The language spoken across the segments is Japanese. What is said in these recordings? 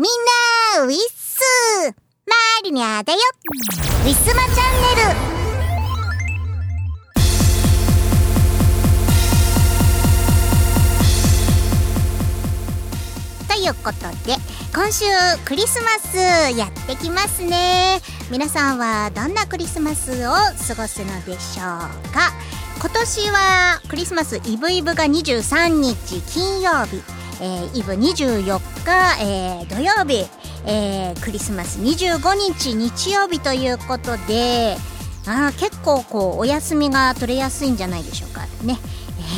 みんな、ウィッスマリニャだよ。ウィスマチャンネル。ということで、今週クリスマスやってきますね。皆さんはどんなクリスマスを過ごすのでしょうか？今年はクリスマスイブイブが23日金曜日、えー、イブ24日、えー、土曜日、えー、クリスマス25日日曜日ということであ結構こうお休みが取れやすいんじゃないでしょうかね。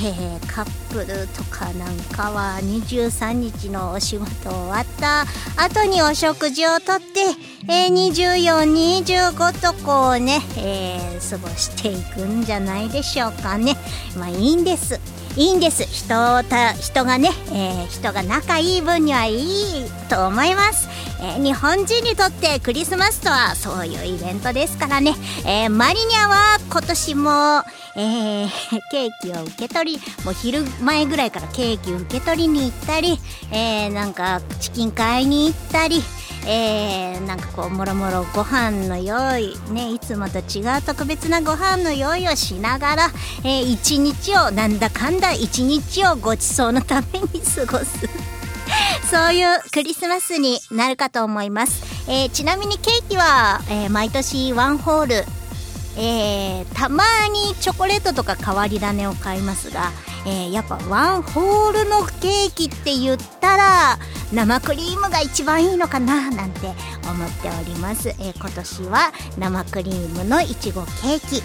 えー、カップルとかなんかは23日のお仕事終わった後にお食事をとって、えー、2425とこうね、えー、過ごしていくんじゃないでしょうかねまあいいんですいいんです。人た人がね、えー、人が仲いい分にはいいと思います、えー、日本人にとってクリスマスとはそういうイベントですからね、えー、マリニャは今年も、え、ケーキを受け取りもう昼前ぐらいからケーキ受け取りに行ったり、え、なんかチキン買いに行ったりえー、なんかこうもろもろご飯の用意ねいつもと違う特別なご飯の用意をしながら、えー、一日をなんだかんだ一日をごちそうのために過ごす。そういうクリスマスになるかと思います、えー、ちなみにケーキは、え、毎年ワンホールえー、たまにチョコレートとか変わり種を買いますが、えー、やっぱワンホールのケーキって言ったら生クリームが一番いいのかななんて思っております、えー、今年は生クリームのいちごケーキ。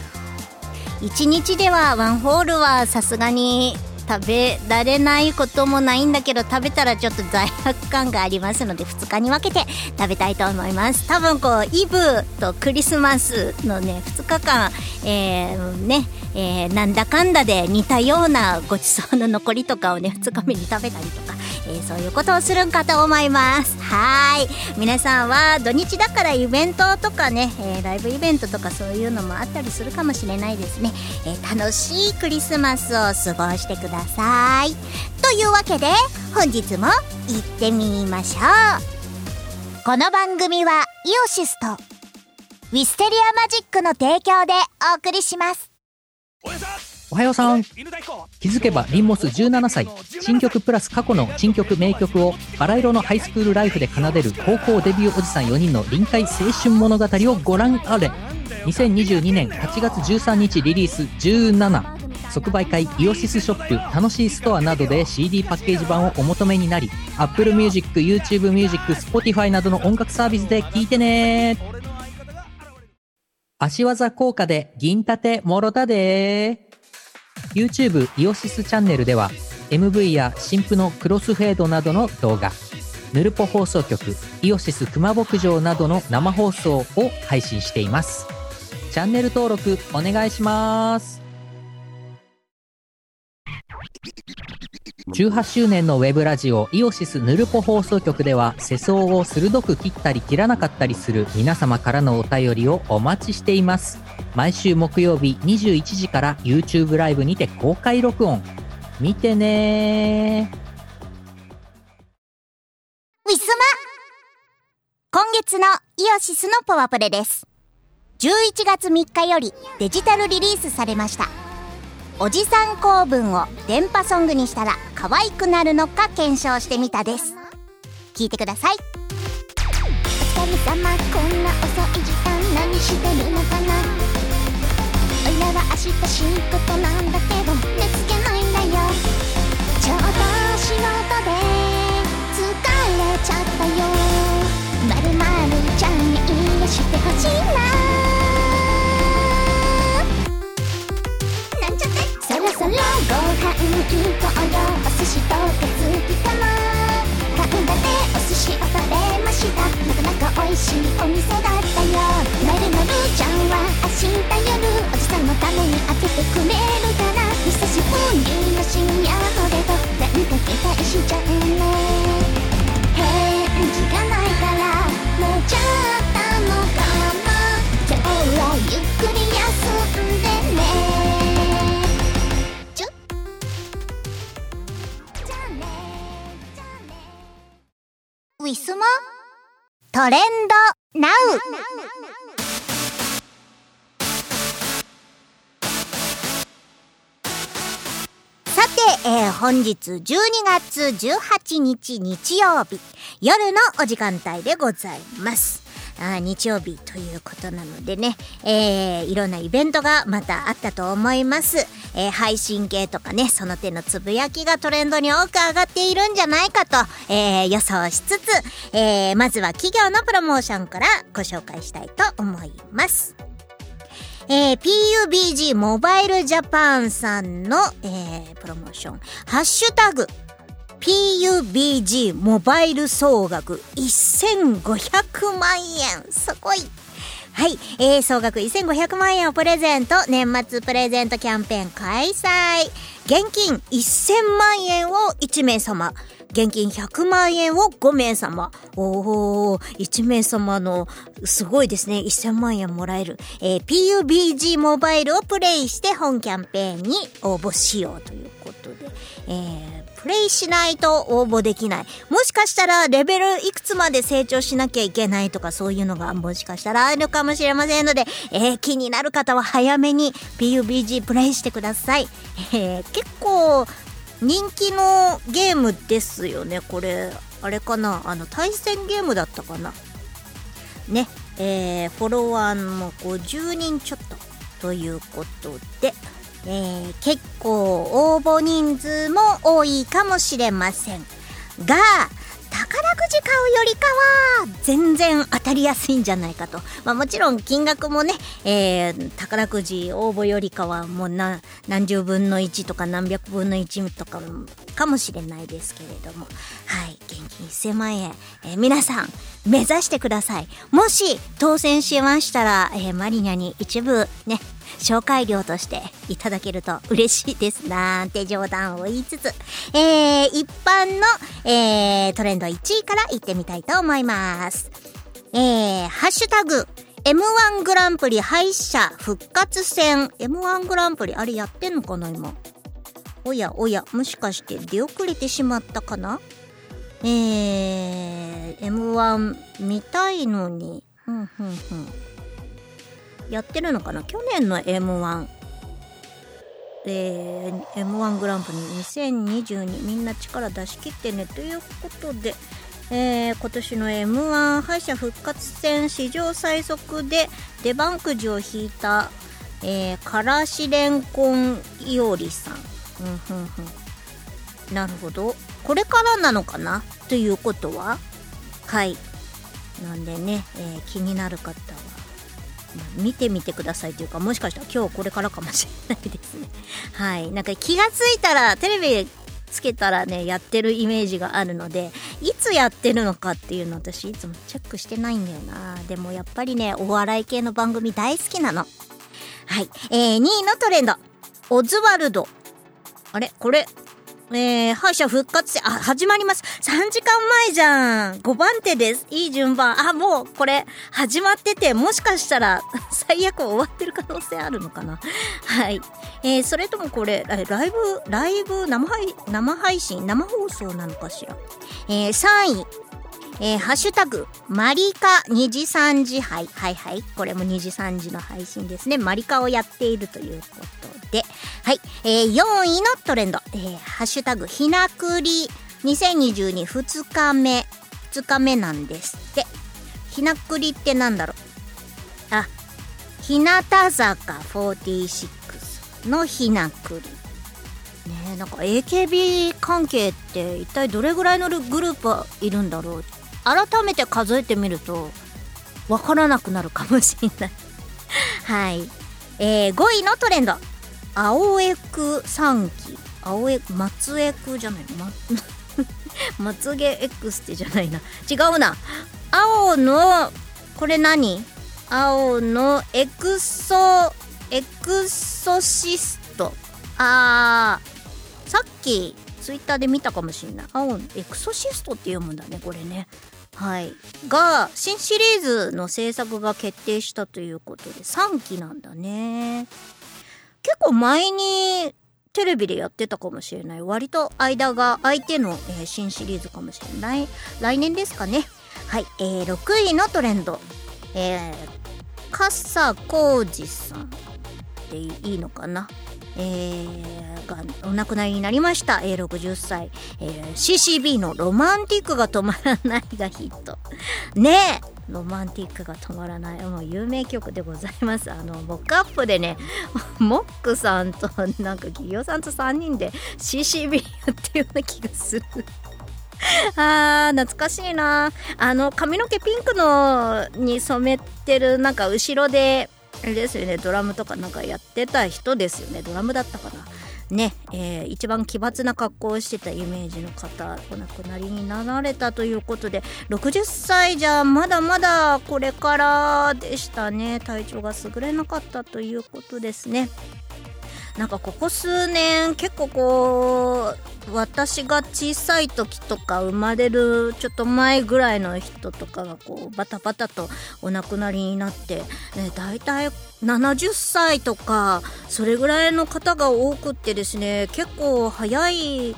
1日ではワンホールはさすがに食べられないこともないんだけど食べたらちょっと罪悪感がありますので2日に分けて食べたいと思います。多分こうイブとクリスマスのね2日間えー、ねえー、なんだかんだで似たようなごちそうの残りとかをね2日目に食べたりとか、えー、そういうことをするんかと思います。はい。皆さんは土日だからイベントとかね、えー、ライブイベントとかそういうのもあったりするかもしれないですね、えー、楽しいクリスマスを過ごしてください。というわけで本日も行ってみましょう。この番組はイオシスとウィステリアマジックの提供でお送りします。おはようさん。気づけばリンモス17歳。新曲プラス過去の新曲名曲をバラ色のハイスクールライフで奏でる高校デビューおじさん4人の臨海青春物語をご覧あれ。2022年8月13日リリース17即売会イオシスショップ楽しいストアなどで CD パッケージ版をお求めになり Apple Music、YouTube Music、Spotify などの音楽サービスで聴いてね。足技効果で銀盾もろたで YouTube イオシスチャンネルでは MV や新婦のクロスフェードなどの動画ヌルポ放送局イオシス熊牧場などの生放送を配信しています。チャンネル登録お願いします。18周年のウェブラジオイオシスヌルポ放送局では世相を鋭く切ったり切らなかったりする皆様からのお便りをお待ちしています。毎週木曜日21時から YouTube ライブにて公開録音。見てねウィスマ。今月のイオシスのパワプレです。11月3日よりデジタルリリースされましたおじさん構文を電波ソングにしたら可愛くなるのか検証してみたです。聞いてください。お疲れ様こんな遅い時間何してるのかな。おいらは明日仕事なんだけど寝つけないんだよ。ちょっと仕事で疲れちゃったよ。そろご飯本日12月18日日曜日夜のお時間帯でございます。あ日曜日ということなのでね、えーいろんなイベントがまたあったと思います。えー配信系とかね、その手のつぶやきがトレンドに多く上がっているんじゃないかと、えー予想しつつ、えまずは企業のプロモーションからご紹介したいと思います。えー PUBG モバイルジャパンさんの、えープロモーション、ハッシュタグ、PUBG モバイル総額1500万円。すごい。はい、えー、総額1500万円をプレゼント、年末プレゼントキャンペーン開催。現金1000万円を1名様。現金100万円を5名様。おー、1名様の、すごいですね。1000万円もらえる。えー PUBG モバイルをプレイして本キャンペーンに応募しようということで、えープレイしないと応募できない。もしかしたらレベルいくつまで成長しなきゃいけないとかそういうのがもしかしたらあるかもしれませんので、えー気になる方は早めに PUBG プレイしてください。えー結構人気のゲームですよね、これ。あれかな？あの対戦ゲームだったかな？ね、えーフォロワーも50人ちょっとということで、えー結構応募人数も多いかもしれません。が宝くじ買うよりかは全然当たりやすいんじゃないかと、まあ、もちろん金額もね、えー宝くじ応募よりかはもうな何十分の1とか何百分の1とかかもしれないですけれども。はい現金1000万円、えー皆さん目指してください。もし当選しましたら、えーマリニャに一部ね紹介料としていただけると嬉しいですなんて冗談を言いつつ、えー一般の、えートレンド1位からいってみたいと思います。えー、ハッシュタグ、M1 グランプリ敗者復活戦。M1 グランプリ、あれやってんのかな今。おやおや、もしかして出遅れてしまったかな？えー、M1 見たいのに。ふんふんふん。やってるのかな？去年の M1。えー、M1 グランプリ2022みんな力出し切ってねということで、えー今年の M1 敗者復活戦史上最速で出番くじを引いた、えー、からしれんこんいおりさん。うんふんふんなるほど。これからなのかな？ということは？はい。なんでね、えー気になる方は、見てみてくださいというか、もしかしたら今日これからかもしれないですね。はい。なんか気がついたら、テレビつけたらね、やってるイメージがあるので、いつやってるのかっていうの私いつもチェックしてないんだよな。でもやっぱりね、お笑い系の番組大好きなの。はい。えー、2位のトレンド。オズワルド。あれ？これ、えー、敗者復活戦、あ、始まります。3時間前じゃん。5番手です。いい順番。あ、もう、これ、始まってて、もしかしたら、最悪終わってる可能性あるのかな。はい。えー、それともこれ、ライブ、ライブ、生配、生配信、生放送なのかしら。えー、3位。えー、ハッシュタグ、マリカ2時3時杯。はいはい。これも2時3時の配信ですね。マリカをやっているということで。はい。えー、4位のトレンド。えー、ハッシュタグ、ひなくり2022 2日目。2日目なんですって。ひなくりってなんだろう？あ、日向坂46のひなくり。ねえなんか AKB 関係って一体どれぐらいのグループいるんだろう？改めて数えてみるとわからなくなるかもしれない はい、えー、5位のトレンド青江区3期。青江松江区じゃないままつげ X ってじゃないな。違うな。青のこれ何？青のエクソエクソシスト。あー。さっきツイッターで見たかもしれない。青のエクソシストって読むんだねこれね。はい。が新シリーズの制作が決定したということで3期なんだね。結構前にテレビでやってたかもしれない。割と間が相手の、えー新シリーズかもしれない。来年ですかね。はい、えー、6位のトレンド。えー、笠浩二さん。でいいのかな。えー、がお亡くなりになりました、えー、60歳、えー、CCB の「ロマンティックが止まらない」がヒット。ねえ。ロマンティックが止まらない。もう有名曲でございます。あのモックアップでね モックさんとなんか企業さんと3人で CCB やってるような気がする。あー懐かしいな。あの髪の毛ピンクのに染めてるなんか後ろでですよねドラムとかなんかやってた人ですよね。ドラムだったかな。ね、えー、一番奇抜な格好をしてたイメージの方お亡くなりになられたということで60歳じゃまだまだこれからでしたね。体調が優れなかったということですね。なんかここ数年結構こう私が小さい時とか生まれるちょっと前ぐらいの人とかがこうバタバタとお亡くなりになって、ね、大体70歳とかそれぐらいの方が多くってですね結構早い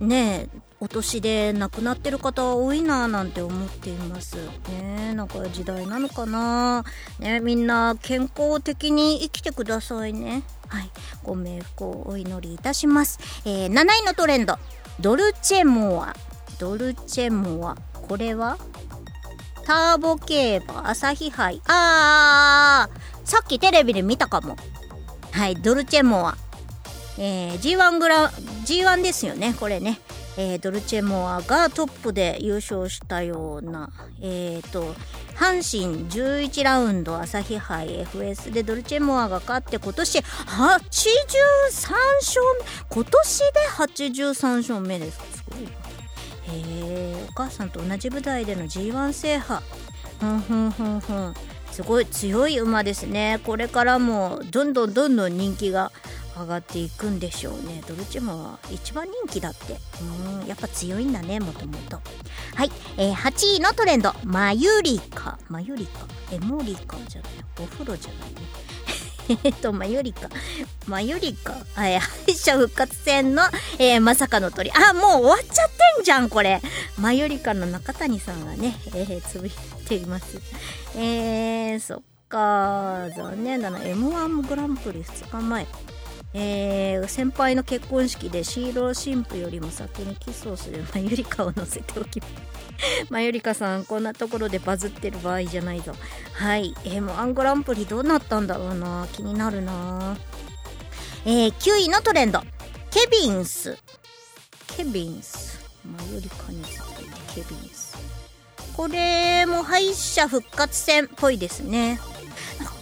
ねお年で亡くなってる方多いなぁなんて思っています。ねなんか時代なのかな。ねみんな健康的に生きてくださいね。はい。ご冥福をお祈りいたします、えー、7位のトレンド。ドルチェモア。ドルチェモア。これは？ターボ競馬朝日杯。あー。さっきテレビで見たかも。はい。ドルチェモア。えー、G1 グラ G1 ですよね。これね。えー、ドルチェモアがトップで優勝したような、えーと、阪神11ラウンド朝日杯 FS でドルチェモアが勝って今年83勝目今年で83勝目ですか？すごいな。えお母さんと同じ舞台での G1 制覇。ふんふんふんふん。すごい強い馬ですね。これからもどんどんどんどん人気が上がっていくんでしょうねドルチェモは一番人気だってうんやっぱ強いんだねもともとはい、えー、8位のトレンドマユリカマユリカ？エモリカ？じゃないお風呂じゃないね えっと、マユリカ。マユリカ？あ、え敗者復活戦の、えー、まさかの鳥。あ、もう終わっちゃってんじゃん、これ。マユリカの中谷さんがね、えー、つぶやいています。えー、そっか。残念だな。M1 グランプリ2日前。えー、先輩の結婚式でシーロー新婦よりも先にキスをするマユリカを乗せておきます。マユリカさんこんなところでバズってる場合じゃないぞ。はい。M1 グランプリどうなったんだろうな。気になるな。えー、9位のトレンド。ケビンス。ケビンス。マユリカについてケビンス。これも敗者復活戦っぽいですね。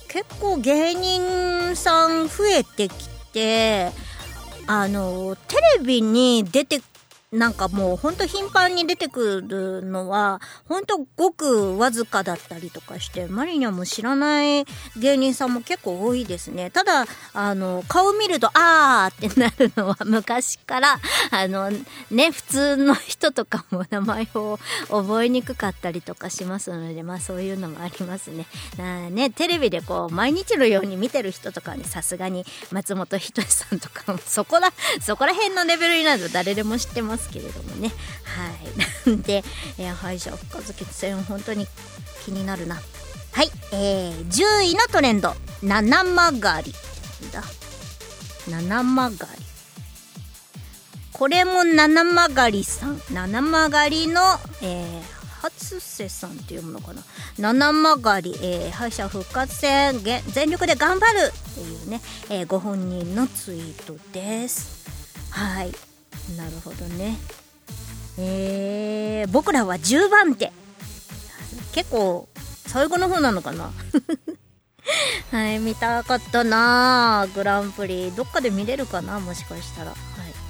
結構芸人さん増えてきてあのテレビに出てなんかもうほんと頻繁に出てくるのは、ほんとごくわずかだったりとかして、マリニャも知らない芸人さんも結構多いですね。ただ、あの、顔見ると、あーってなるのは昔から、あの、ね、普通の人とかも名前を覚えにくかったりとかしますので、まあそういうのもありますね。ね、テレビでこう、毎日のように見てる人とかにさすがに松本人志さんとかも、そこら、そこら辺のレベルになると誰でも知ってますますけれどもね。はい。な んで、えー、敗者復活決戦本当に気になるな。はい、えー、10位のトレンド。七曲がりだ。七曲がり。これも七曲がりさん。七曲がりの、えー、初瀬さんっていうものかな。七曲がり、えー、敗者復活戦全力で頑張るっていうね、えー、ご本人のツイートです。はい。なるほどね。えー、僕らは10番手。結構最後の方なのかな。はい見たかったなグランプリどっかで見れるかなもしかしたら、はい、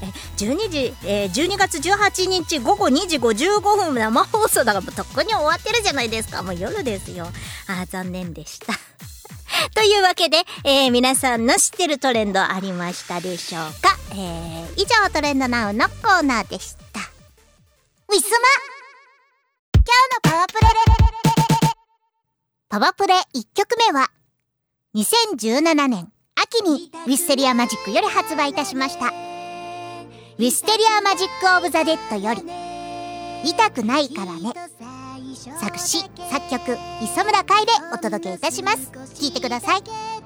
え12時、えー、12月18日午後2時55分生放送だからもうとっくに終わってるじゃないですか。もう夜ですよ。あ残念でした。というわけで、えー、皆さんの知ってるトレンドありましたでしょうか？えー、以上トレンドナウのコーナーでした。ウィスマ今日のパワープレパワープレ1曲目は、2017年秋にウィステリアマジックより発売いたしました。ウィステリアマジックオブザデッドより、痛くないからね。作詞作曲磯村海でお届けいたします。聞いてください。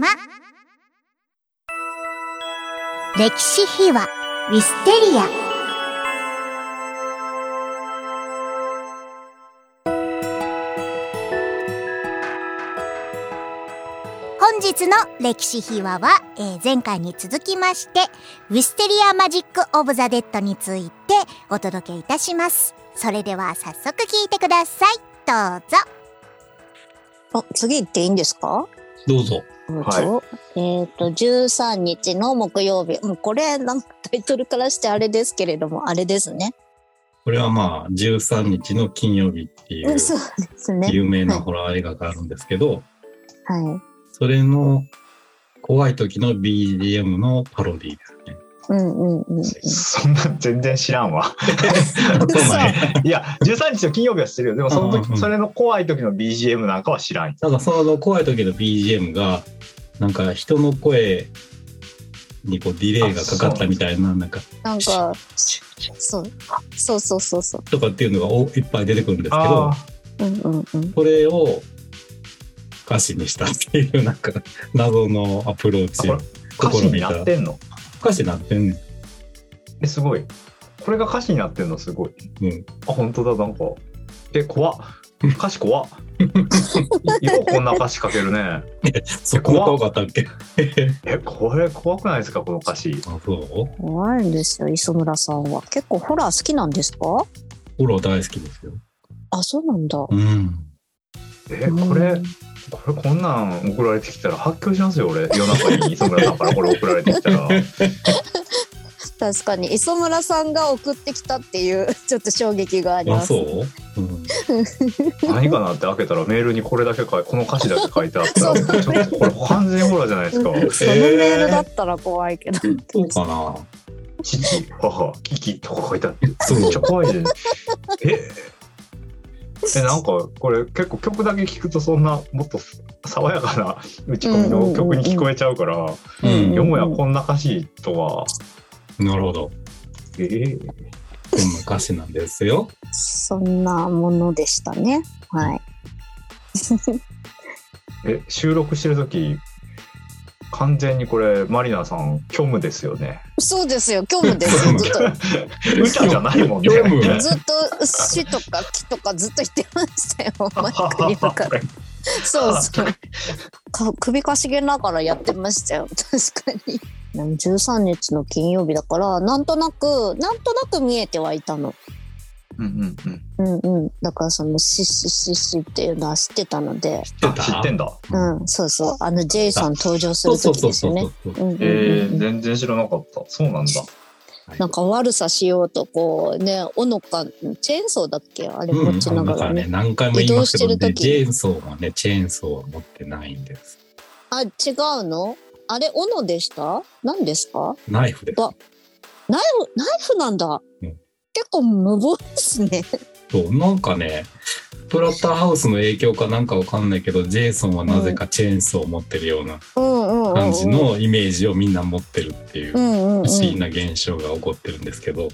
ウィスマ歴史秘話ウィステリア。本日の歴史秘話は、えー前回に続きましてウィステリアマジック・オブ・ザ・デッドについてお届けいたします。それでは早速聞いてください。どうぞ。あ、次行っていいんですか？どうぞ。はい。えっ、と、13日の木曜日。もうこれ、なんかタイトルからしてあれですけれども、あれですね。これはまあ、13日の金曜日っていう。有名なホラー映画があるんですけど、はそれの怖い時の BGM のパロディーですね。い。うんうんうんうん。そんなん全然知らんわ。そうなんやいや、13日の金曜日は知ってるよ。でもその時、うんうんうんそれの怖い時の BGM なんかは知らん。なんかその怖い時の BGM が、なんか人の声にこうディレイがかかったみたいな、なんか、なんか、そう。そうそうそうそう。とかっていうのがおいっぱい出てくるんですけどあ、うんうんうん。それを歌詞にしたっていう、なんか 謎のアプローチあ、これ歌詞になってんの？歌詞になってんねん。え、すごい。これが歌詞になってんの？すごい。うん。あ、本当だ、なんか。え、怖っ。歌詞怖っ。よくこんな歌詞書けるね。そこが怖かったっけ？え、これ怖くないですか、この歌詞。あ、そう？怖いんですよ、磯村さんは。結構ホラー好きなんですか？ホラー大好きですよ。あ、そうなんだ。うん。え、これ、これこんなん送られてきたら発狂しますよ、俺。夜中に磯村さんからこれ送られてきたら。確かに、磯村さんが送ってきたっていう、ちょっと衝撃がありあ、ます。そう？うん。何かなって開けたらメールにこれだけ書いこの歌詞だけ書いてあったらちょっとこれ完全ホラーじゃないですか そのメールだったら怖いけど。そうかな。父母キキとか書いてあってめっちゃ怖いじゃんええなんかこれ結構曲だけ聞くとそんなもっと爽やかな打ち込みの曲に聞こえちゃうからうん。よもやこんな歌詞とはなるほど。えーこんな歌詞なんですよ。そんなものでしたね。はい。え収録してる時完全にこれマリナさん虚無ですよねそうですよ、虚無ですよ。ずっと、歌じゃないもんねずっと死とか木とかずっと言ってましたよ。マイクに向かって。そうそう。か首かしげながらやってましたよ。確かに。13日の金曜日だから、なんとなく、なんとなく見えてはいたの。うんうんうんうんうん。だからその、シッシッシッシッっていうのは知ってたので、あ知ってんだうん、そうそう。あの、ジェイソン登場する時ですよね。そう。うんうんうんえー、全然知らなかったそうなんだなんか悪さしようとこうね、斧か、チェーンソーだっけ？あれ持ちながらね。だからね、何回も言いますけど、ね、移動してる時ジェーンソーはね、チェーンソーは持ってないんです。あ、違うの？あれ、斧でした？何ですか？ナイフです。ばナイフナイフなんだ、うん。結構無謀ですね。そう、なんかね、プラッターハウスの影響かなんかわかんないけど、ジェイソンはなぜかチェーンソーを持ってるようなうんうんうんうん。感じのイメージをみんな持ってるっていう不うんうんうん。思議な現象が起こってるんですけど、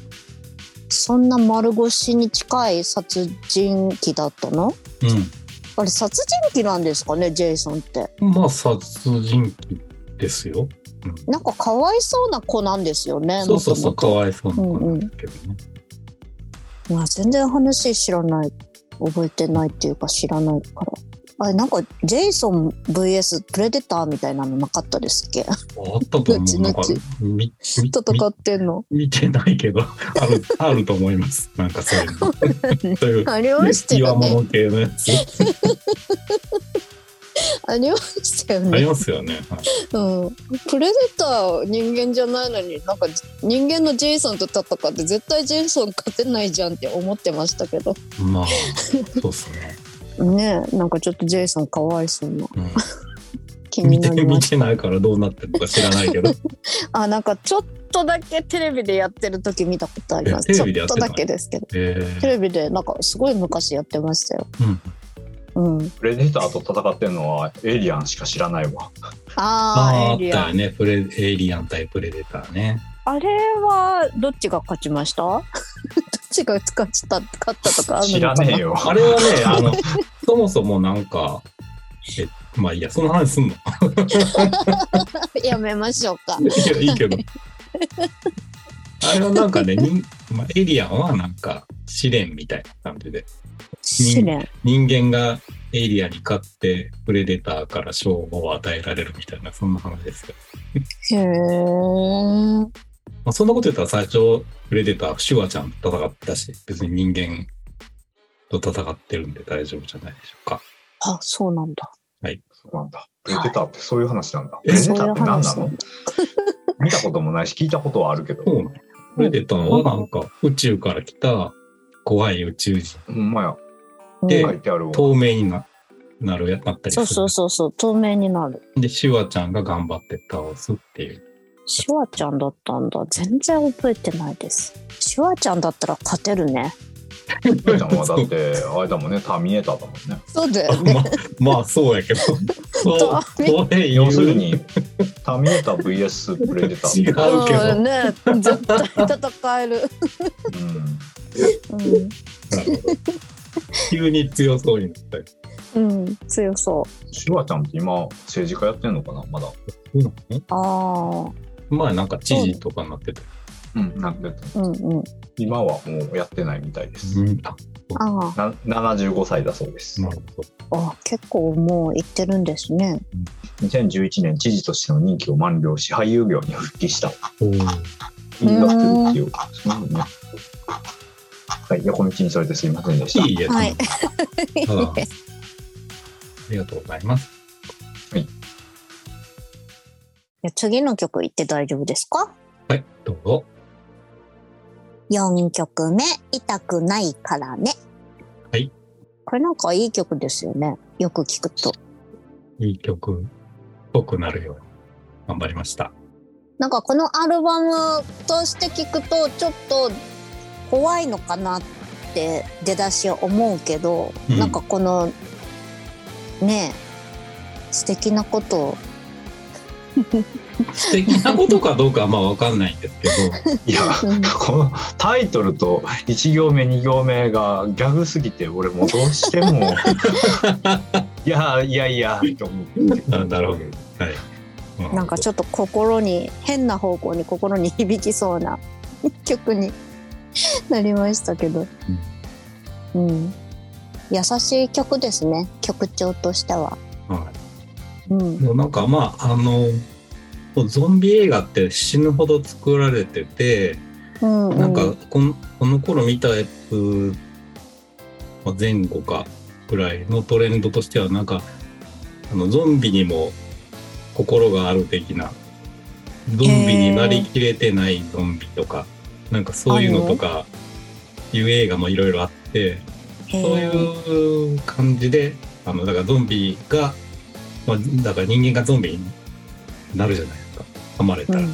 そんな丸腰に近い殺人鬼だったの？あれ殺人鬼なんですかねジェイソンって？うん。まあ、殺人鬼ですよ。なんかかわいそうな子なんですよねそうそうそう、かわいそうな子なんですけどね。とまあ全然話知らない覚えてないっていうか知らないからあれなんかジェイソン VS プレデターみたいなのなかったですっけ？あったと思う。なんか後、み、み、戦ってんの？み見てないけど、ある、あると思います。なんかそういうの。そういう、ありました岩よね物系のやつ。ありましたよありねますよね。はいうん、プレデター人間じゃないのになんか人間のジェイソンと戦って絶対ジェイソン勝てないじゃんって思ってましたけど。まあ、そうっすね。ねえなんかちょっとジェイソンかわいそうな。うん。気に見て、見なりました。てないからどうなってるのか知らないけど。あなんかちょっとだけテレビでやってる時見たことあります。えちょっとだけですけど。えテレビでなんかすごい昔やってましたよ。ー、うん。うんプレデターと戦ってるのはエイリアンしか知らないわ。あああ、あっあエイリアンたよね。プレ、エイリアン対プレデターね。あれはどっちが勝ちました？どっちが勝った勝ったとかあるの知らかなねえよ。あれはね、あの、そもそもなんか、え、まあいいや、その話すんの？やめましょうかいや、いいけど。あれはなんかね、にまあ、エイリアンはなんか試練みたいな感じで、試練人間がエイリアンに勝って、プレデターから称号を与えられるみたいな、そんな話ですよ。へえまあ、そんなこと言ったら最初、プレデター、シュワちゃんと戦ってたし、別に人間と戦ってるんで大丈夫じゃないでしょうか。あそうなんだそうなんだ。プレデターってそういう話なんだ。え？プレデターって何なの？そういう話なん見たこともないし、聞いたことはあるけど。そうなのプレデターはなんか宇宙から来た怖い宇宙人、ほんまや。で書いてあるわ。透明にななるやなったりする。そうそうそうそう透明になるで、シュワちゃんが頑張って倒すっていう。シュワちゃんだったんだ全然覚えてないですシュワちゃんだったら勝てるねプレちゃんはだって、あれだもんね、ターミネーターだもんね。そうだよねままあそうやけど。そう、そう要するに、ターミネーター VS プレデター。違うけど。うんね絶対戦える、うん。うん 急に強そうになったり。うん、強そシュワちゃんって今、政治家やってんのかな？まだ。そうなの？うああ前なんか知事とかになってて。うん、なってたうんうん今はもうやってないみたいです。うん、あ、あな75歳だそうですな。るほど。ああ結構もう行ってるんですね2011年、知事としての任期を満了し、俳優業に復帰した。おーいいがってるっていう。そうね。はい、横道にそれてすいませんでした。いいやつ。はい ありがとうございます。じゃあ次の曲行って大丈夫ですか？はい、どうぞ。4曲目「痛くないからね」はいこれなんかいい曲ですよねよく聞くといい曲っぽくなるように頑張りました。なんかこのアルバムとして聞くとちょっと怖いのかなって出だしは思うけど、うん。なんかこのねえ素敵なこと。を 素敵なことかどうかはまあわかんないんですけど、いや、うん。このタイトルと1行目2行目がギャグすぎて俺もうどうしても。いやいやいやと思って。あなるほど。はい。まあ。なんかちょっと心に変な方向に心に響きそうな曲に なりましたけど、うん、優しい曲ですね。曲調としては。はい。うん。でもなんかまああのゾンビ映画って死ぬほど作られてて、うんうん、なんかこのこの頃見たやつまあ前後かぐらいのトレンドとしてはなんかあのゾンビにも心がある的なゾンビになりきれてないゾンビとかなんかそういうのとかいう映画もいろいろあってそういう感じであのだからゾンビが、まあ、だから人間がゾンビになるじゃないですか噛まれたら。うん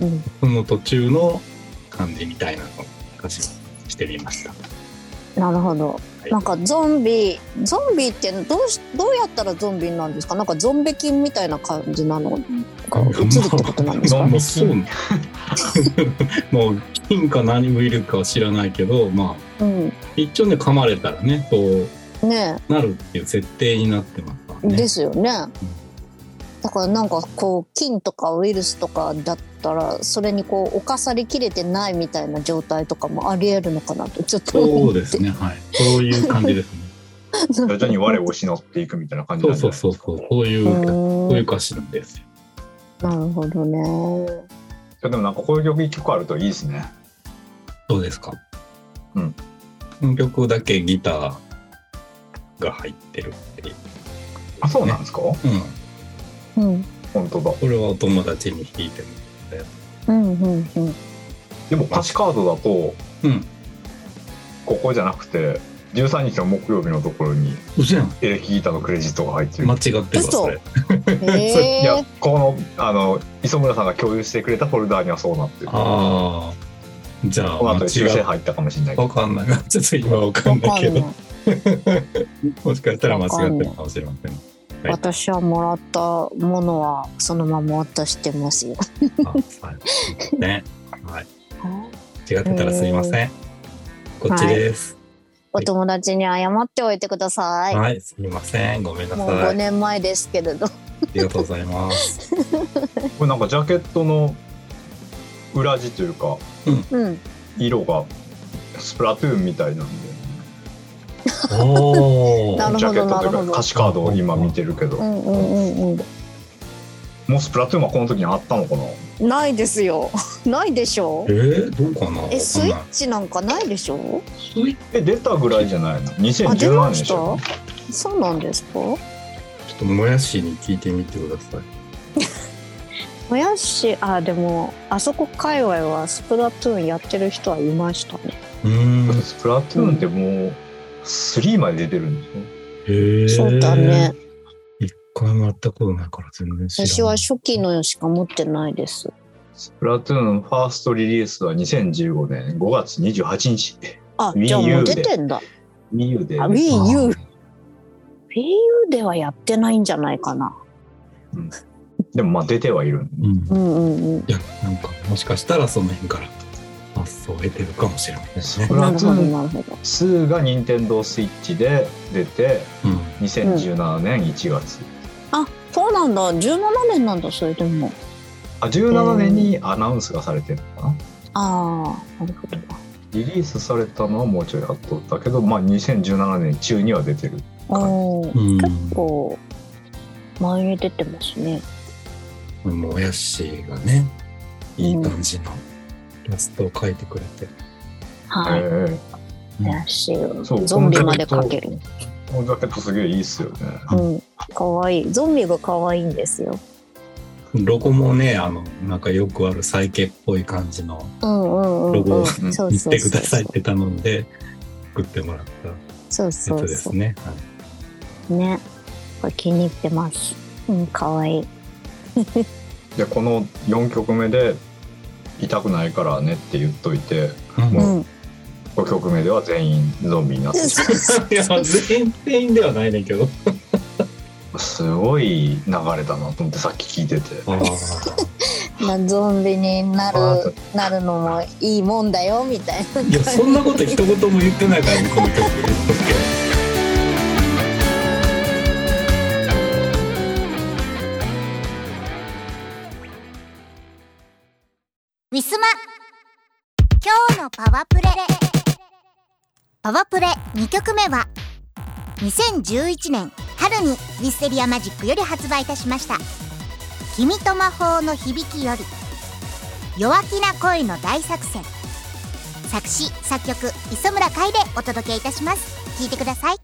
うんその途中の感じみたいなのを歌詞にしてみました。なるほど。いなんかゾンビ、ゾンビってどうしどうやったらゾンビなんですか？なんかゾンビ菌みたいな感じなのが映るってことなんですか？まあそう。もう菌か何ウイルスかは知らないけど、まあうん。一応ね噛まれたらねそうねなるっていう設定になってますからね。ですよね。だからなんかこう菌とかウイルスとかだったらそれにこう侵されきれてないみたいな状態とかもありえるのかなとちょっとそうですね。はい。そういう感じですね。徐々に我を失っていくみたいな感じそなうんそうじゃないそうそう。そういう、うそういう歌詞なんですよ。なるほどね。いやでもなんかこういう曲一曲あるといいですね。そうですか。うん。この曲だけギターが入ってるっていう。あ、そうなんですか、うん。うん本当だ。これはお友達に弾いてもらっうんうんうん。でも歌詞カードだと、うんここじゃなくて、13日の木曜日のところに。エレキギターのクレジットが入ってる。間違ってるわ、それ。へ いやえ。このあの磯村さんが共有してくれたフォルダーにはそうなってる。こああ。じゃあ、の後で修正間違っ入ったかもしれないけわど。かんない。ちょっと今わかわんないけど。もしかしたら間違ってるかもしれません。はい私はもらったものはそのまま渡してますよ。あはい。ね。はい。違ってたらすいません。こっちです。お友達に謝っておいてください。はい。すみません。ごめんなもう5さい。あ年前ですけれど。りがとうございます。これなんかジャケットの裏地というかうん。色がスプラトゥーンみたいなんで、おお。なるほどジャケットというなるほどか歌詞カードを今見てるけど、うんうんうんうん。もうスプラトゥーンはこの時にあったのかな？ないですよ。ないでしょえー、どうかな？え、スイッチなんかないでしょスイッチえ出たぐらいじゃないの？あ、出2017まし年でしょた。そうなんですか？ちょっともやしに聞いてみてください。もやし、あ、でも、あそこ界隈はスプラトゥーンやってる人はいましたね。うーん。スプラトゥーンってもう3まで出てるんですよ。へえ。そうだね。。一回もやったことないから全然知らない。私は初期のしか持ってないです。スプラトゥーンファーストリリースは2015年5月28日。あ、Wii じゃあも U うで出てんだ。Wii U で。あ、Wii U。Wii U ではやってないんじゃないかな。でもまあ出てはいる。うん。うんうんうん。いや、なんか、もしかしたらその辺から発想を得てるかもしれませんねス。プラトゥーンなるほど。2が任天堂スイッチで出て、うん。2017年1月。あ、そうなんだ。17年なんだ、それでも。あ、17年にアナウンスがされてるのかな？ああ、なるほど。リリースされたのはもうちょい後だけど、まあ2017年中には出てる。おーうん。結構、前に出てますね。もやしがね、いい感じのイラストを描いてくれて。はい。えうんやしゾンビまで描ける。えこのジャケットすげえいいっすよね。うん。かわいい。ゾンビがかわいいんですよ。ロゴもね、あの、なんかよくあるサイケっぽい感じのロゴをうん。そう言そうってくだそうさいって頼んで作ってもらったそうやそうそう。つですね。はいね。これ気に入ってます。うん、かわいい。で、この4曲目で、痛くないからねって言っといて、うんもうん。5曲目では全員ゾンビになってしま いや、全員全員ではないねんけど。う。すごい流れだなと思ってさっき聞いてて。あな ゾンビになあるなるのもいいもんだよみたいな。いや、そんなこと一言も言ってないからね、この曲。ウィスマ今日のパワプレパワプレ2曲目は2011年春にウィステリアマジックより発売いたしました「君と魔法の響き」より「弱気な恋の大作戦」作詞作曲磯村海でお届けいたします。聴いてください。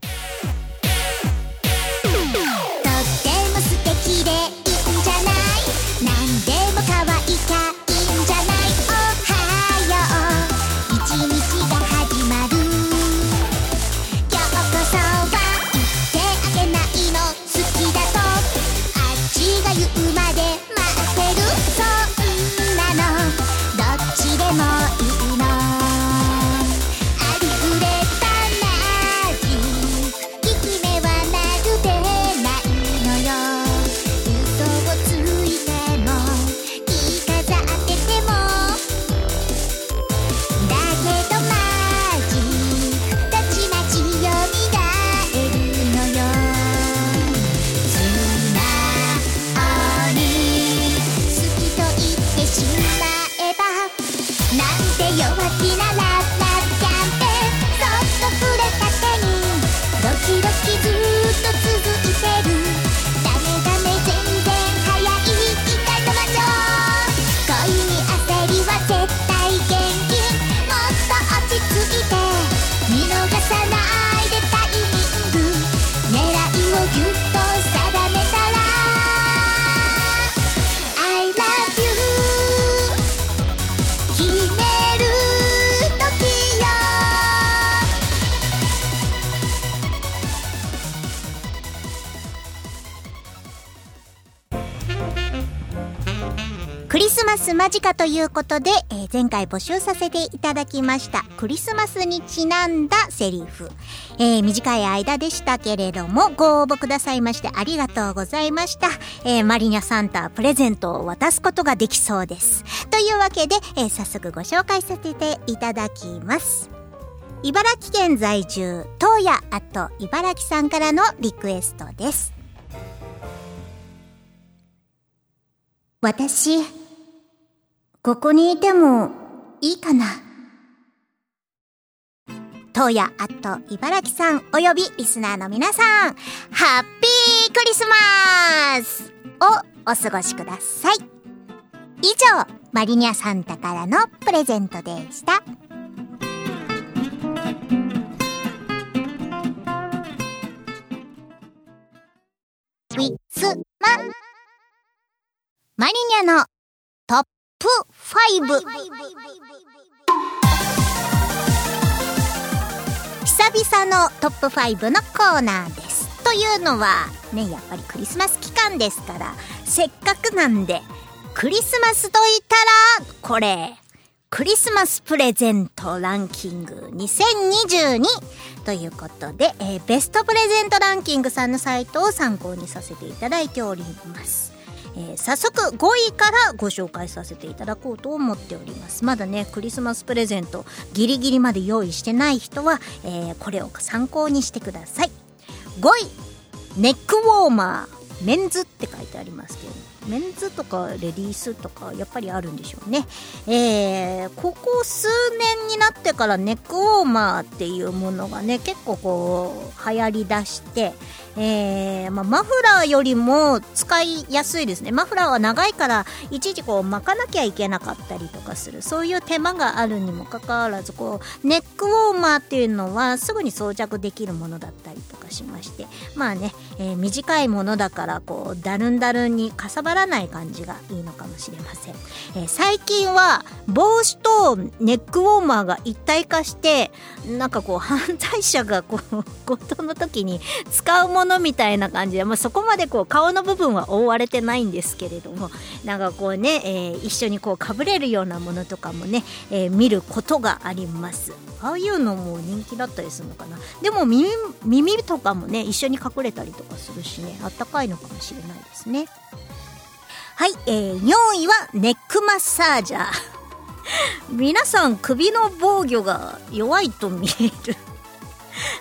ス間近ということで、えー前回募集させていただきましたクリスマスにちなんだセリフ、えー短い間でしたけれどもご応募くださいましてありがとうございました、えーマリニャサンタプレゼントを渡すことができそうです。というわけで、えー早速ご紹介させていただきます。茨城県在住東野あと茨城さんからのリクエストです。私ここにいてもいいかな。東野あと茨城さんおよびリスナーの皆さんハッピークリスマスをお過ごしください。以上マリニャサンタからのプレゼントでした。ウィスマンマリニャのプ5久々のトップ5のコーナーです。というのはねやっぱりクリスマス期間ですからせっかくなんでクリスマスと言ったらこれ。クリスマスプレゼントランキング2022ということで、えーベストプレゼントランキングさんのサイトを参考にさせていただいております。えー早速5位からご紹介させていただこうと思っております。まだねクリスマスプレゼントギリギリまで用意してない人は、えーこれを参考にしてください。5位ネックウォーマー。メンズって書いてありますけどメンズとかレディースとかやっぱりあるんでしょうね。えーここ数年になってからネックウォーマーっていうものがね結構こう流行りだしてえーまあ、マフラーよりも使いやすいですね。マフラーは長いからいちいちこう巻かなきゃいけなかったりとかする。そういう手間があるにもかかわらずこうネックウォーマーっていうのはすぐに装着できるものだったりとかしまして。まあね、えー短いものだからこうだるんだるんにかさばらない感じがいいのかもしれません、えー最近は帽子とネックウォーマーが一体化してなんかこう 犯罪者がこう 強盗の時に使うものみたいな感じで、まあ、そこまでこう顔の部分は覆われてないんですけれどもなんかこうね、えー一緒にこうかぶれるようなものとかもね、えー見ることがあります。ああいうのも人気だったりするのかな。でも耳耳とかもね一緒に隠れたりとかするしねあったかいのかもしれないですね。はい、えー、4位はネックマッサージャー。皆さん首の防御が弱いと見える。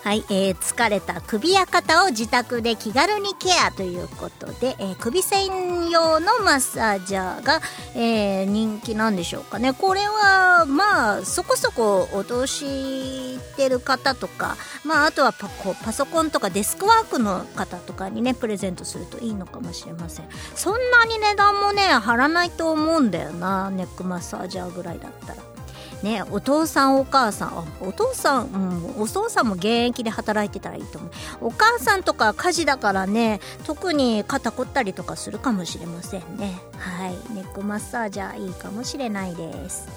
はい、えー疲れた首や肩を自宅で気軽にケアということで、えー首専用のマッサージャーが、えー人気なんでしょうかねこれはまあそこそこお通してる方とか、まあ、あとはパこパソコンとかデスクワークの方とかにねプレゼントするといいのかもしれませんそんなに値段もね張らないと思うんだよなネックマッサージャーぐらいだったら。ね、お父さんお母さんお父さん、うん、お父さんも現役で働いてたらいいと思う。お母さんとか家事だからね特に肩凝ったりとかするかもしれませんね。はい。ネックマッサージャーいいかもしれないです。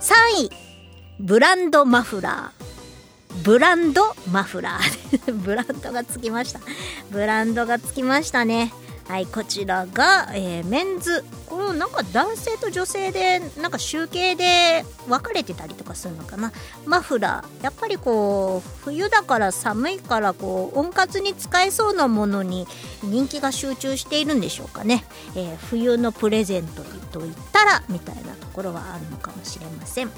3位ブランドマフラー。ブランドマフラー。ブランドがつきました。ブランドがつきましたね。はいこちらが、えーメンズ。このなんか男性と女性でなんか集計で分かれてたりとかするのかな。マフラー。やっぱりこう冬だから寒いからこう温活に使えそうなものに人気が集中しているんでしょうかね、えー冬のプレゼントといったらみたいなところはあるのかもしれません。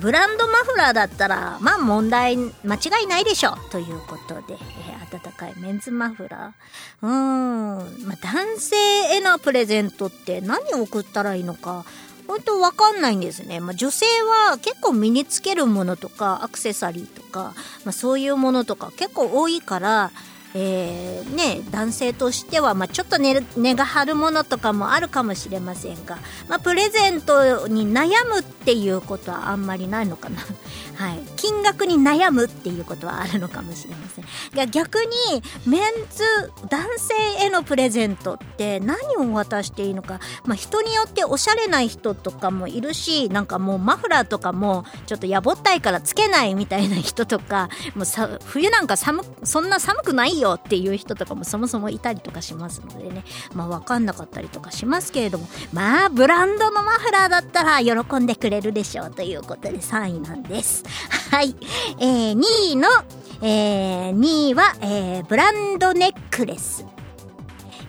ブランドマフラーだったらまあ問題間違いないでしょということで、えー温かいメンズマフラー。うーん、まあ、男性へのプレゼントって何を送ったらいいのか本当わかんないんですね。まあ、女性は結構身につけるものとかアクセサリーとか、まあ、そういうものとか結構多いからえー、ね、男性としては、まあ、ちょっと値、ね、が張るものとかもあるかもしれませんが、まあ、プレゼントに悩むっていうことはあんまりないのかな。はい。金額に悩むっていうことはあるのかもしれません。が逆に、メンズ、男性へのプレゼントって何を渡していいのか、まあ、人によっておしゃれな人とかもいるし、なんかもうマフラーとかもちょっとやぼったいからつけないみたいな人とか、もうさ冬なんか寒、そんな寒くないよよっていう人とかもそもそもいたりとかしますのでね。まあ分かんなかったりとかしますけれども。まあブランドのマフラーだったら喜んでくれるでしょうということで3位なんです。はい。えー、2位のえー、2位は、えー、ブランドネックレス。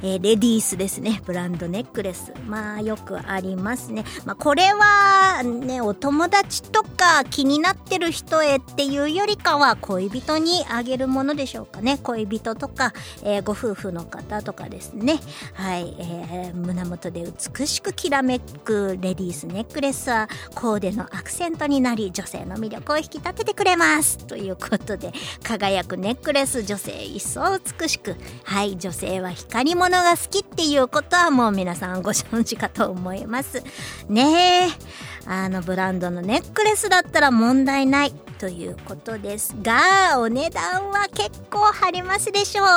えー、レディースですね。ブランドネックレス。まあよくありますね。まあこれはね、お友達とか気になってる人へっていうよりかは恋人にあげるものでしょうかね。恋人とか、えー、ご夫婦の方とかですね。はい、えー、胸元で美しくきらめくレディースネックレスはコーデのアクセントになり女性の魅力を引き立ててくれます。ということで輝くネックレス女性一層美しくはい女性は光り物が好きっていうことはもう皆さんご承知かと思います。ねえ。あのブランドのネックレスだったら問題ないということですが、お値段は結構張りますでしょう。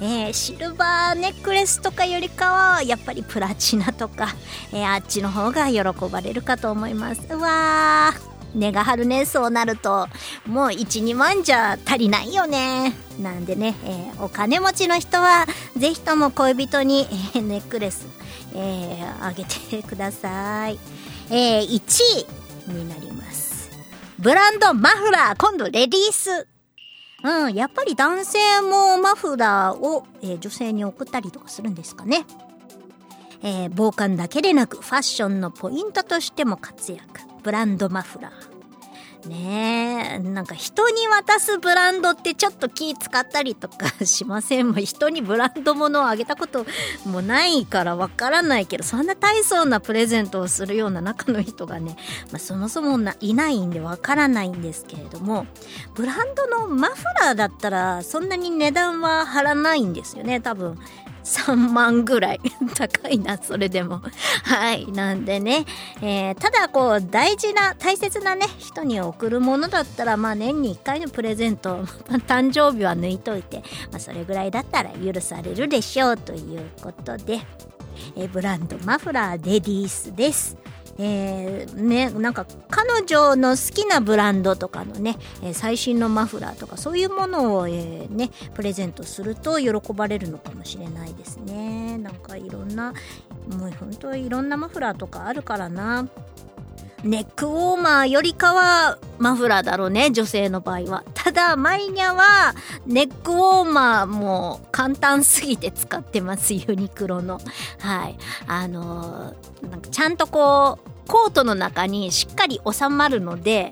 えー、シルバーネックレスとかよりかは、やっぱりプラチナとか、えー、あっちの方が喜ばれるかと思います。うわー。値が張るねそうなると。もう12万じゃ足りないよね。なんでね、えー、お金持ちの人はぜひとも恋人に、えー、ネックレス、えー、あげてください、えー、1位になります。ブランドマフラー今度レディース。うん、やっぱり男性もマフラーを、え、女性に送ったりとかするんですかね。えー、防寒だけでなくファッションのポイントとしても活躍。ブランドマフラー。ねえ、なんか人に渡すブランドってちょっと気使ったりとかしませんも 人にブランド物をあげたこともないからわからないけど、そんな大層なプレゼントをするような中の人がね、まあ、そもそもいないんでわからないんですけれども、ブランドのマフラーだったらそんなに値段は張らないんですよね、多分。3万ぐらい。高いなそれでも。はい。なんでね、えー、ただこう大事な大切なね人に贈るものだったらまあ年に1回のプレゼント 誕生日は抜いといて、まあ、それぐらいだったら許されるでしょうということで、えー、ブランドマフラーレディースです。えー、ね、なんか彼女の好きなブランドとかのね、え最新のマフラーとかそういうものを、えー、ね、プレゼントすると喜ばれるのかもしれないですね。なんかいろんな、もう本当いろんなマフラーとかあるからな。ネックウォーマーよりかはマフラーだろうね、女性の場合は。ただ、マイニャはネックウォーマーも簡単すぎて使ってます、ユニクロの。はい。あのー、なんかちゃんとこう、コートの中にしっかり収まるので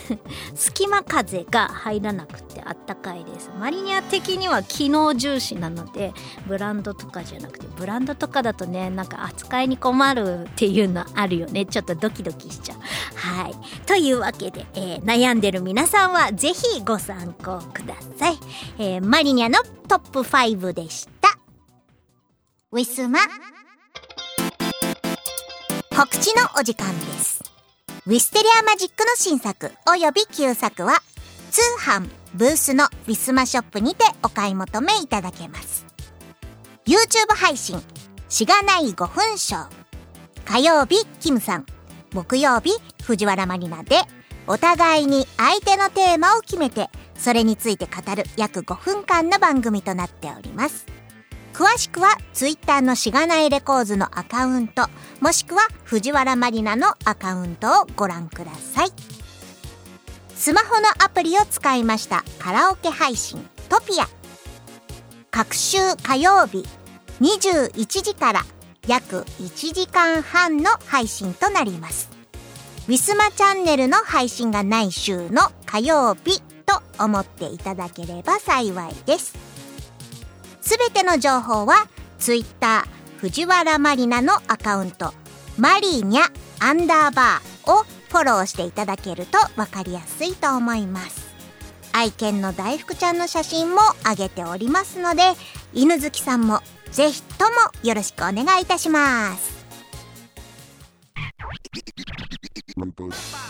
隙間風が入らなくてあったかいです。マリニア的には機能重視なのでブランドとかじゃなくてブランドとかだとねなんか扱いに困るっていうのあるよね。ちょっとドキドキしちゃう。はい。というわけで、えー、悩んでる皆さんはぜひご参考ください、えー、マリニアのトップ5でした。ウィスマ告知のお時間です。ウィステリアマジックの新作及び旧作は通販ブースのウィスマショップにてお買い求めいただけます。YouTube 配信しがない5分ショー火曜日キムさん木曜日藤原マリナでお互いに相手のテーマを決めてそれについて語る約5分間の番組となっております。詳しくは Twitter のしがないレコーズのアカウント、もしくは藤原まりなのアカウントをご覧ください。スマホのアプリを使いましたカラオケ配信トピア。各週火曜日21時から約1時間半の配信となります。ウィスマチャンネルの配信がない週の火曜日と思っていただければ幸いです。すべての情報は Twitter 藤原マリナのアカウント。マリーニャアンダーバーをフォローしていただけると分かりやすいと思います。愛犬の大福ちゃんの写真も上げておりますので犬好きさんもぜひともよろしくお願いいたします。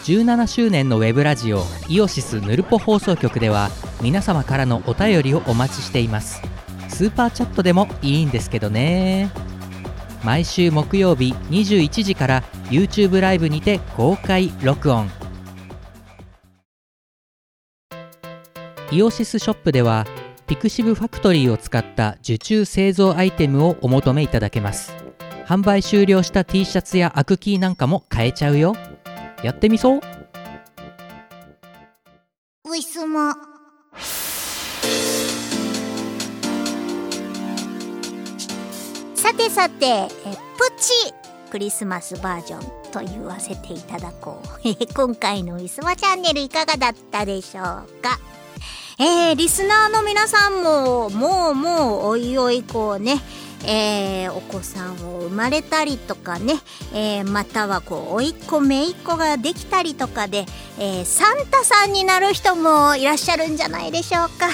17周年のウェブラジオイオシスヌルポ放送局では皆様からのお便りをお待ちしています。スーパーチャットでもいいんですけどね。毎週木曜日21時から YouTube ライブにて公開録音。イオシスショップでは pixivFACTORY を使った受注製造アイテムをお求めいただけます。販売終了した T シャツやアクキーなんかも買えちゃうよ。やってみそう。ウィスマてさてえプチクリスマスバージョンと言わせていただこうえ 今回のウィスマチャンネルいかがだったでしょうか？えー、リスナーの皆さんももうもうおいおいこうねえーお子さんを生まれたりとかね、えーまたはこう甥っ子姪っ子ができたりとかで、えーサンタさんになる人もいらっしゃるんじゃないでしょうか。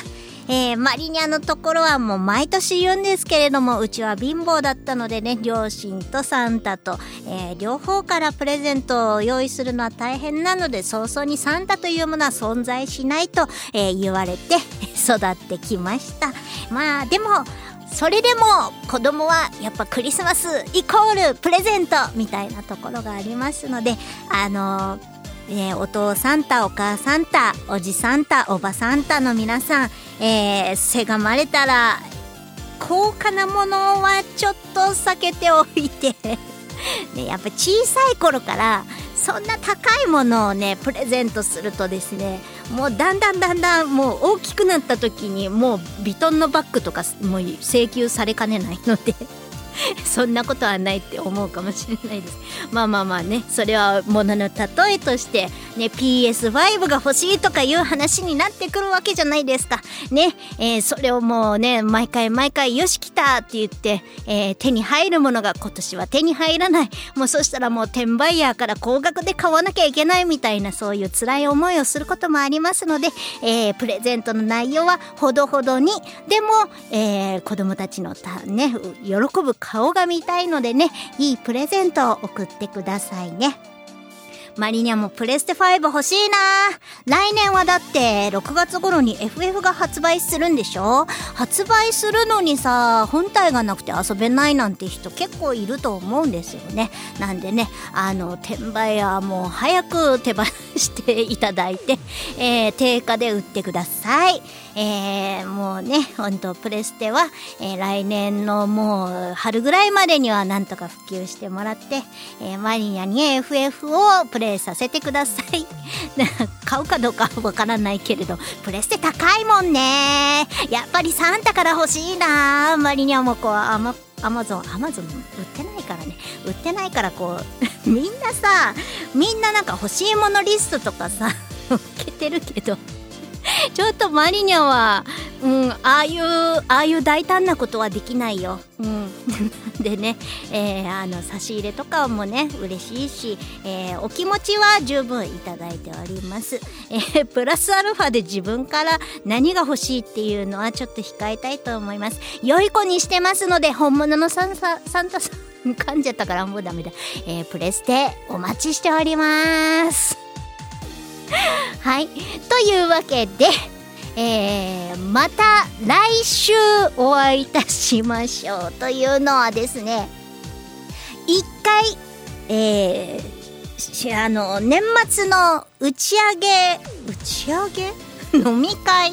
えーマリニャのところはもう毎年言うんですけれどもうちは貧乏だったのでね両親とサンタと、えー両方からプレゼントを用意するのは大変なので早々にサンタというものは存在しないと、えー言われて 育ってきました。まあでもそれでも子供はやっぱクリスマスイコールプレゼントみたいなところがありますのであのね、お父サンタお母サンタおじサンタおばサンタの皆さん、えーせがまれたら高価なものはちょっと避けておいて。ね、やっぱ小さい頃からそんな高いものをねプレゼントするとですねもうだんだんだんだんもう大きくなった時にもうヴィトンのバッグとかもう請求されかねないので。そんなことはないって思うかもしれないです。まあまあまあねそれはものの例えとしてね PS5 が欲しいとかいう話になってくるわけじゃないですかね、えーそれをもうね毎回毎回よし来たって言って、えー手に入るものが今年は手に入らないもうそしたらもう転売ヤーから高額で買わなきゃいけないみたいなそういう辛い思いをすることもありますので、えープレゼントの内容はほどほどにでも、えー子供たちのたね喜ぶ顔が見たいのでねいいプレゼントを送ってくださいね。マリニャもプレステ5欲しいな。来年はだって6月頃に FF が発売するんでしょ？発売するのにさ本体がなくて遊べないなんて人結構いると思うんですよね。なんでねあの転売屋もう早く手放していただいて、えー定価で売ってください。えーもうね本当プレステは、えー来年のもう春ぐらいまでにはなんとか普及してもらって、えーマリニャに FF をプレイさせてください。買うかどうかわからないけれどプレステ高いもんね。やっぱりサンタから欲しいな。マリニャもこうアマアマゾンアマゾン？売ってないからね。売ってないからこう みんなさみんななんか欲しいものリストとかさ 載っけてるけど。ちょっとマリニャは、うん、ああいうああいう大胆なことはできないよ。うん、でね、えーあの差し入れとかもね嬉しいし、えーお気持ちは十分いただいております。えープラスアルファで自分から何が欲しいっていうのはちょっと控えたいと思います。良い子にしてますので本物のサンササンタさん噛んじゃったからもうダメだ。えープレステお待ちしております。はい。というわけで、えーまた来週お会いいたしましょうというのはですね、一回、えーあの、年末の打ち上げ、打ち上げ？飲み会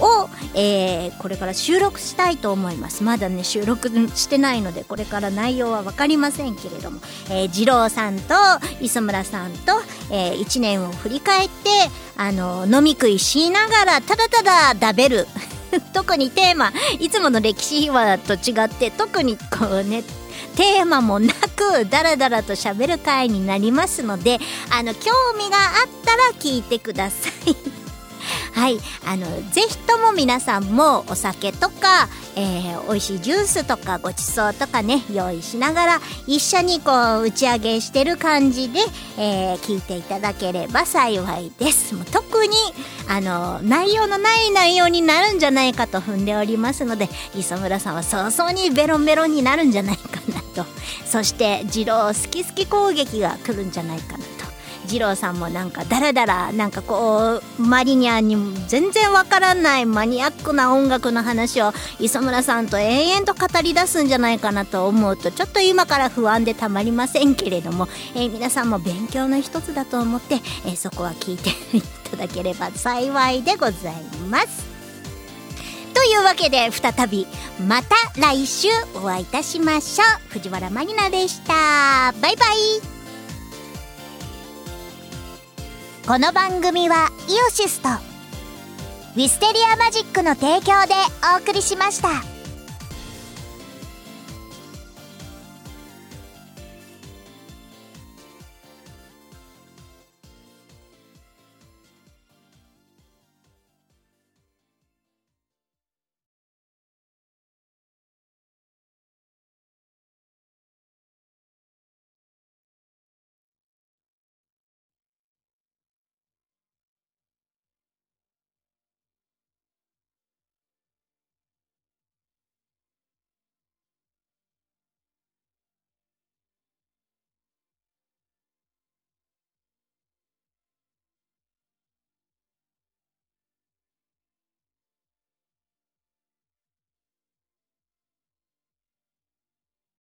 を、えーこれから収録したいと思います。まだね、収録してないので、これから内容はわかりませんけれども、えー、二郎さんと磯村さんと、えー、1年を振り返って、あの、飲み食いしながら、ただただ食べる。特にテーマ、いつもの歴史秘話と違って、特にこうね、テーマもなくダラダラと喋る回になりますのであの興味があったら聞いてください はいあのぜひとも皆さんもお酒とか、えー、美味しいジュースとかごちそうとかね用意しながら一緒にこう打ち上げしてる感じで、えー、聞いていただければ幸いです。もう特にあの内容のない内容になるんじゃないかと踏んでおりますので磯村さんは早々にベロンベロンになるんじゃないかなと。そして二郎好き好き攻撃が来るんじゃないかな。と二郎さんもなんかダラダラなんかこうマリニャンに全然わからないマニアックな音楽の話を磯村さんと延々と語り出すんじゃないかなと思うとちょっと今から不安でたまりませんけれども、えー皆さんも勉強の一つだと思って、えーそこは聞いていただければ幸いでございます。というわけで再びまた来週お会いいたしましょう。藤原まりなでした。バイバイ。この番組はイオシスとウィステリアマジックの提供でお送りしました。